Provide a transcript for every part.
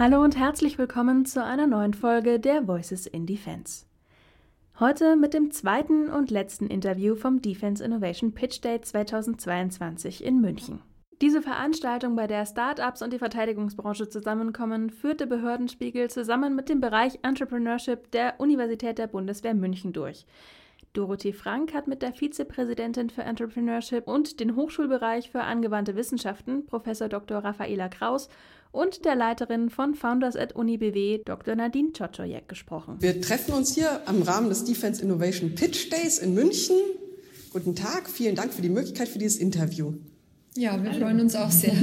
Hallo und herzlich willkommen zu einer neuen Folge der Voices in Defense. Heute mit dem zweiten und letzten Interview vom Defense Innovation Pitch Day 2022 in München. Diese Veranstaltung, bei der Startups und die Verteidigungsbranche zusammenkommen, führte Behördenspiegel zusammen mit dem Bereich Entrepreneurship der Universität der Bundeswehr München durch. Dorothee Frank hat mit der Vizepräsidentin für Entrepreneurship und den Hochschulbereich für angewandte Wissenschaften, Prof. Dr. Raffaela Kraus, und der Leiterin von Founders at UniBW, Dr. Nadine Czoczoyek, gesprochen. Wir treffen uns hier am Rahmen des Defense Innovation Pitch Days in München. Guten Tag, vielen Dank für die Möglichkeit für dieses Interview. Ja, wir freuen uns auch sehr.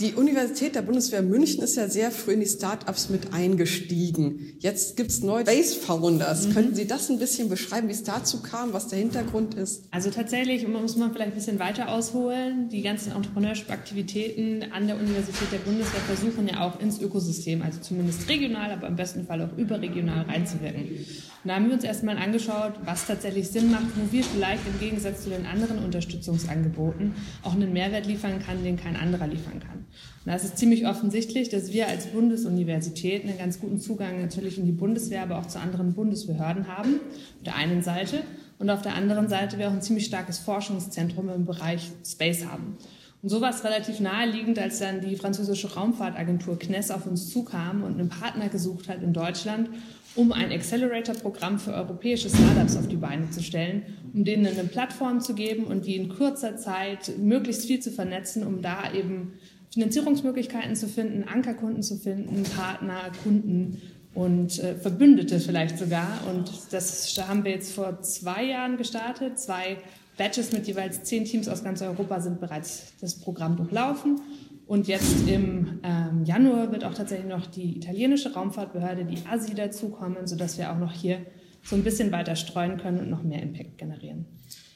Die Universität der Bundeswehr München ist ja sehr früh in die Start-ups mit eingestiegen. Jetzt gibt es neue Base Founders. Mhm. Könnten Sie das ein bisschen beschreiben, wie es dazu kam, was der Hintergrund ist? Also tatsächlich muss man vielleicht ein bisschen weiter ausholen. Die ganzen Entrepreneurship-Aktivitäten an der Universität der Bundeswehr versuchen ja auch ins Ökosystem, also zumindest regional, aber im besten Fall auch überregional reinzuwirken. Und da haben wir uns erstmal angeschaut, was tatsächlich Sinn macht, wo wir vielleicht im Gegensatz zu den anderen Unterstützungsangeboten auch einen Mehrwert liefern kann, den kein anderer liefern kann. Und da ist ziemlich offensichtlich, dass wir als Bundesuniversität einen ganz guten Zugang natürlich in die Bundeswehr, aber auch zu anderen Bundesbehörden haben, auf der einen Seite. Und auf der anderen Seite wir auch ein ziemlich starkes Forschungszentrum im Bereich Space haben. Und so war es relativ naheliegend, als dann die französische Raumfahrtagentur CNES auf uns zukam und einen Partner gesucht hat in Deutschland, um ein Accelerator-Programm für europäische Startups auf die Beine zu stellen, um denen eine Plattform zu geben und die in kurzer Zeit möglichst viel zu vernetzen, um da eben Finanzierungsmöglichkeiten zu finden, Ankerkunden zu finden, Partner, Kunden und äh, Verbündete vielleicht sogar. Und das haben wir jetzt vor zwei Jahren gestartet. Zwei Batches mit jeweils zehn Teams aus ganz Europa sind bereits das Programm durchlaufen. Und jetzt im ähm, Januar wird auch tatsächlich noch die italienische Raumfahrtbehörde, die ASI, dazukommen, sodass wir auch noch hier so ein bisschen weiter streuen können und noch mehr Impact generieren.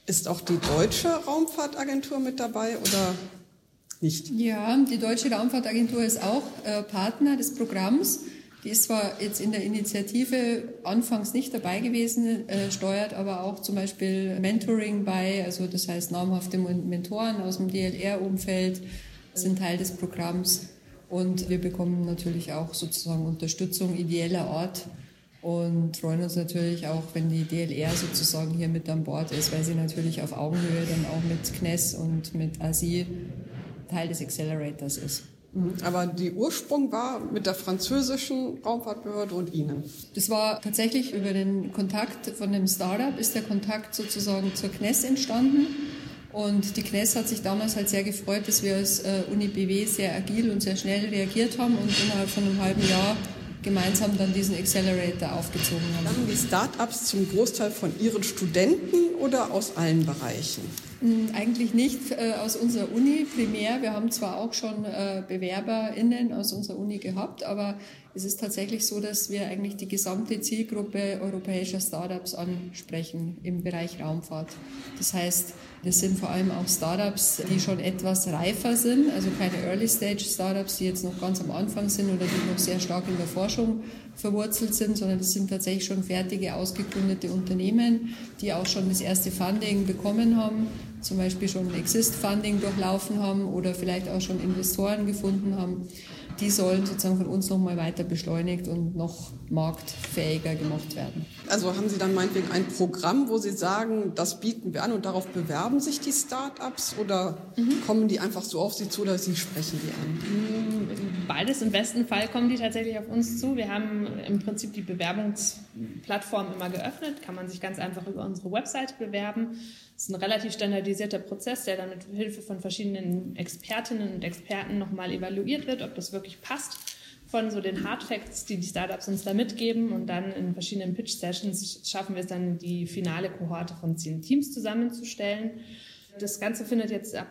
Ist auch die deutsche Raumfahrtagentur mit dabei oder nicht? Ja, die Deutsche Raumfahrtagentur ist auch äh, Partner des Programms. Die ist zwar jetzt in der Initiative anfangs nicht dabei gewesen, äh, steuert aber auch zum Beispiel Mentoring bei, also das heißt namhafte Mentoren aus dem DLR-Umfeld sind Teil des Programms und wir bekommen natürlich auch sozusagen Unterstützung ideeller Art und freuen uns natürlich auch, wenn die DLR sozusagen hier mit an Bord ist, weil sie natürlich auf Augenhöhe dann auch mit CNES und mit ASI Teil des Accelerators ist. Mhm. Aber die Ursprung war mit der französischen Raumfahrtbehörde und Ihnen. Das war tatsächlich über den Kontakt von dem Startup ist der Kontakt sozusagen zur CNES entstanden. Und die CNES hat sich damals halt sehr gefreut, dass wir als äh, Uni BW sehr agil und sehr schnell reagiert haben und innerhalb von einem halben Jahr gemeinsam dann diesen Accelerator aufgezogen haben. Haben die Startups zum Großteil von ihren Studenten oder aus allen Bereichen? Hm, eigentlich nicht äh, aus unserer Uni primär. Wir haben zwar auch schon äh, BewerberInnen aus unserer Uni gehabt, aber es ist tatsächlich so, dass wir eigentlich die gesamte Zielgruppe europäischer Startups ansprechen im Bereich Raumfahrt. Das heißt, das sind vor allem auch Startups, die schon etwas reifer sind, also keine Early-Stage-Startups, die jetzt noch ganz am Anfang sind oder die noch sehr stark in der Forschung verwurzelt sind, sondern das sind tatsächlich schon fertige, ausgegründete Unternehmen, die auch schon das erste Funding bekommen haben, zum Beispiel schon Exist-Funding durchlaufen haben oder vielleicht auch schon Investoren gefunden haben die sollen sozusagen von uns nochmal weiter beschleunigt und noch marktfähiger gemacht werden. Also haben Sie dann meinetwegen ein Programm, wo Sie sagen, das bieten wir an und darauf bewerben sich die Start-ups oder mhm. kommen die einfach so auf Sie zu oder Sie sprechen die an? Mm, beides. Im besten Fall kommen die tatsächlich auf uns zu. Wir haben im Prinzip die Bewerbungsplattform immer geöffnet, kann man sich ganz einfach über unsere Website bewerben. Das ist ein relativ standardisierter Prozess, der dann mit Hilfe von verschiedenen Expertinnen und Experten nochmal evaluiert wird, ob das wirklich passt von so den Hard Facts, die die Startups uns da mitgeben und dann in verschiedenen Pitch Sessions schaffen wir es dann, die finale Kohorte von zehn Teams zusammenzustellen. Das Ganze findet jetzt ab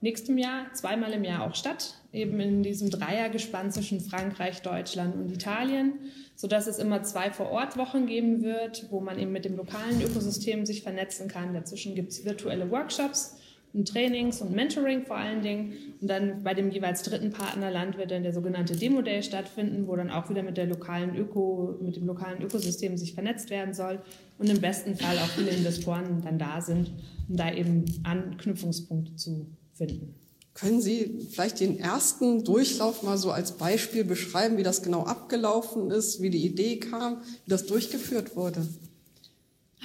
nächstem Jahr zweimal im Jahr auch statt, eben in diesem Dreiergespann zwischen Frankreich, Deutschland und Italien sodass es immer zwei Vor-Ort-Wochen geben wird, wo man eben mit dem lokalen Ökosystem sich vernetzen kann. Dazwischen gibt es virtuelle Workshops und Trainings und Mentoring vor allen Dingen. Und dann bei dem jeweils dritten Partnerland wird dann der sogenannte Demo Day stattfinden, wo dann auch wieder mit der lokalen Öko, mit dem lokalen Ökosystem sich vernetzt werden soll und im besten Fall auch viele Investoren dann da sind, um da eben Anknüpfungspunkte zu finden. Können Sie vielleicht den ersten Durchlauf mal so als Beispiel beschreiben, wie das genau abgelaufen ist, wie die Idee kam, wie das durchgeführt wurde?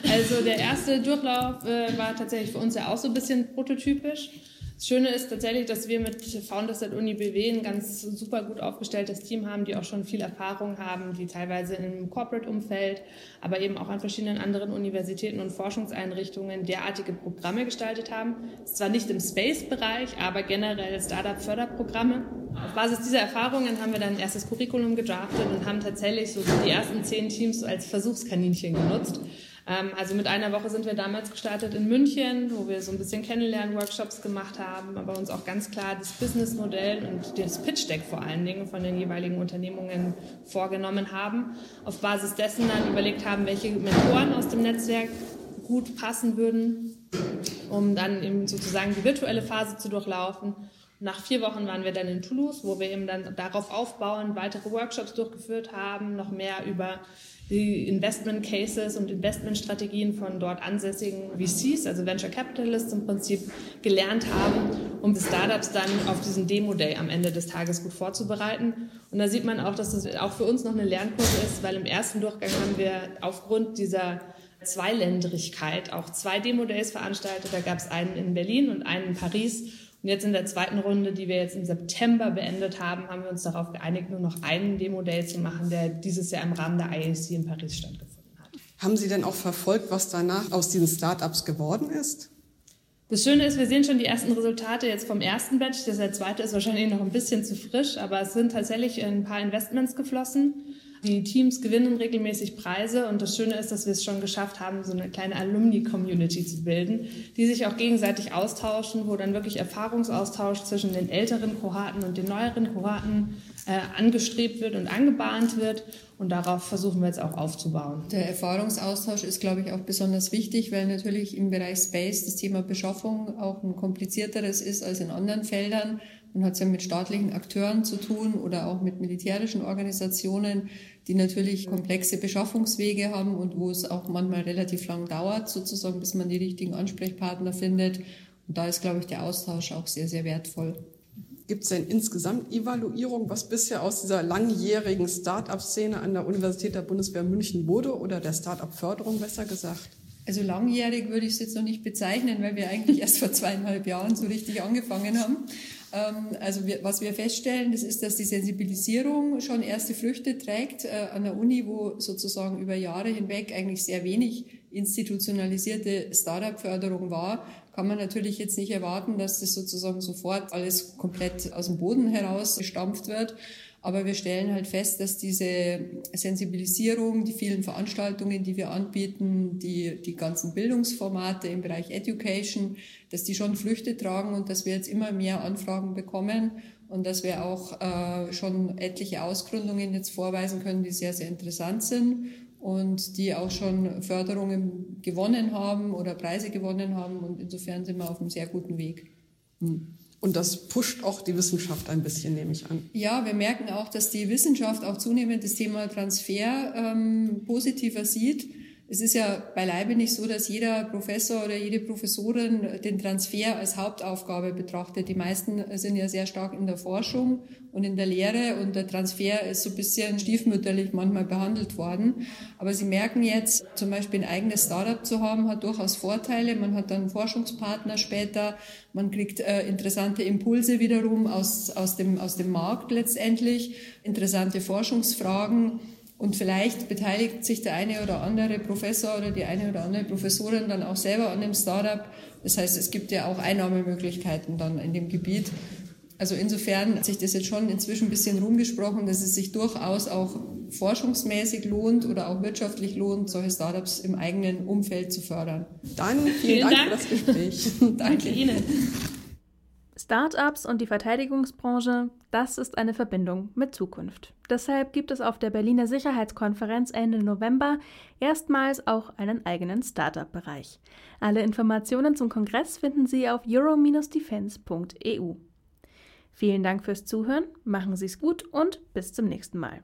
Also der erste Durchlauf äh, war tatsächlich für uns ja auch so ein bisschen prototypisch. Das Schöne ist tatsächlich, dass wir mit Founders at Uni BW ein ganz super gut aufgestelltes Team haben, die auch schon viel Erfahrung haben, die teilweise im Corporate-Umfeld, aber eben auch an verschiedenen anderen Universitäten und Forschungseinrichtungen derartige Programme gestaltet haben. Ist zwar nicht im Space-Bereich, aber generell Startup-Förderprogramme. Auf Basis dieser Erfahrungen haben wir dann ein erstes Curriculum gedraftet und haben tatsächlich so die ersten zehn Teams als Versuchskaninchen genutzt. Ähm, also mit einer Woche sind wir damals gestartet in München, wo wir so ein bisschen Kennenlernen-Workshops gemacht haben, aber uns auch ganz klar das Businessmodell und das Pitch-Deck vor allen Dingen von den jeweiligen Unternehmungen vorgenommen haben. Auf Basis dessen dann überlegt haben, welche Mentoren aus dem Netzwerk gut passen würden, um dann eben sozusagen die virtuelle Phase zu durchlaufen. Nach vier Wochen waren wir dann in Toulouse, wo wir eben dann darauf aufbauen, weitere Workshops durchgeführt haben, noch mehr über die Investment Cases und Investmentstrategien von dort ansässigen VCs, also Venture Capitalists im Prinzip gelernt haben, um die Startups dann auf diesen Demo Day am Ende des Tages gut vorzubereiten. Und da sieht man auch, dass das auch für uns noch eine Lernkurve ist, weil im ersten Durchgang haben wir aufgrund dieser Zweiländrigkeit auch zwei Demo Days veranstaltet. Da gab es einen in Berlin und einen in Paris. Und jetzt in der zweiten Runde, die wir jetzt im September beendet haben, haben wir uns darauf geeinigt, nur noch einen Demo-Day zu machen, der dieses Jahr im Rahmen der IAC in Paris stattgefunden hat. Haben Sie denn auch verfolgt, was danach aus diesen Startups geworden ist? Das Schöne ist, wir sehen schon die ersten Resultate jetzt vom ersten Batch. Der zweite ist wahrscheinlich noch ein bisschen zu frisch, aber es sind tatsächlich ein paar Investments geflossen. Die Teams gewinnen regelmäßig Preise und das Schöne ist, dass wir es schon geschafft haben, so eine kleine Alumni-Community zu bilden, die sich auch gegenseitig austauschen, wo dann wirklich Erfahrungsaustausch zwischen den älteren Kohorten und den neueren Kohorten äh, angestrebt wird und angebahnt wird. Und darauf versuchen wir jetzt auch aufzubauen. Der Erfahrungsaustausch ist, glaube ich, auch besonders wichtig, weil natürlich im Bereich Space das Thema Beschaffung auch ein komplizierteres ist als in anderen Feldern. Man hat es ja mit staatlichen Akteuren zu tun oder auch mit militärischen Organisationen, die natürlich komplexe Beschaffungswege haben und wo es auch manchmal relativ lang dauert, sozusagen, bis man die richtigen Ansprechpartner findet. Und da ist, glaube ich, der Austausch auch sehr, sehr wertvoll. Gibt es denn insgesamt Evaluierung, was bisher aus dieser langjährigen Start-up-Szene an der Universität der Bundeswehr München wurde oder der Start-up-Förderung besser gesagt? Also langjährig würde ich es jetzt noch nicht bezeichnen, weil wir eigentlich erst vor zweieinhalb Jahren so richtig angefangen haben. Ähm, also was wir feststellen, das ist, dass die Sensibilisierung schon erste Früchte trägt äh, an der Uni, wo sozusagen über Jahre hinweg eigentlich sehr wenig institutionalisierte Startup-Förderung war, kann man natürlich jetzt nicht erwarten, dass das sozusagen sofort alles komplett aus dem Boden heraus gestampft wird. Aber wir stellen halt fest, dass diese Sensibilisierung, die vielen Veranstaltungen, die wir anbieten, die, die ganzen Bildungsformate im Bereich Education, dass die schon Früchte tragen und dass wir jetzt immer mehr Anfragen bekommen und dass wir auch äh, schon etliche Ausgründungen jetzt vorweisen können, die sehr, sehr interessant sind und die auch schon Förderungen gewonnen haben oder Preise gewonnen haben. Und insofern sind wir auf einem sehr guten Weg. Hm. Und das pusht auch die Wissenschaft ein bisschen, nehme ich an. Ja, wir merken auch, dass die Wissenschaft auch zunehmend das Thema Transfer ähm, positiver sieht. Es ist ja beileibe nicht so, dass jeder Professor oder jede Professorin den Transfer als Hauptaufgabe betrachtet. Die meisten sind ja sehr stark in der Forschung und in der Lehre und der Transfer ist so ein bisschen stiefmütterlich manchmal behandelt worden. Aber Sie merken jetzt, zum Beispiel ein eigenes Startup zu haben, hat durchaus Vorteile. Man hat dann Forschungspartner später, man kriegt äh, interessante Impulse wiederum aus, aus, dem, aus dem Markt letztendlich, interessante Forschungsfragen. Und vielleicht beteiligt sich der eine oder andere Professor oder die eine oder andere Professorin dann auch selber an dem Startup. Das heißt, es gibt ja auch Einnahmemöglichkeiten dann in dem Gebiet. Also insofern hat sich das jetzt schon inzwischen ein bisschen rumgesprochen, dass es sich durchaus auch forschungsmäßig lohnt oder auch wirtschaftlich lohnt, solche Startups im eigenen Umfeld zu fördern. Dann vielen, vielen Dank, Dank, für das Gespräch. Danke Ihnen. Startups und die Verteidigungsbranche, das ist eine Verbindung mit Zukunft. Deshalb gibt es auf der Berliner Sicherheitskonferenz Ende November erstmals auch einen eigenen Startup-Bereich. Alle Informationen zum Kongress finden Sie auf euro-defense.eu. Vielen Dank fürs Zuhören, machen Sie es gut und bis zum nächsten Mal.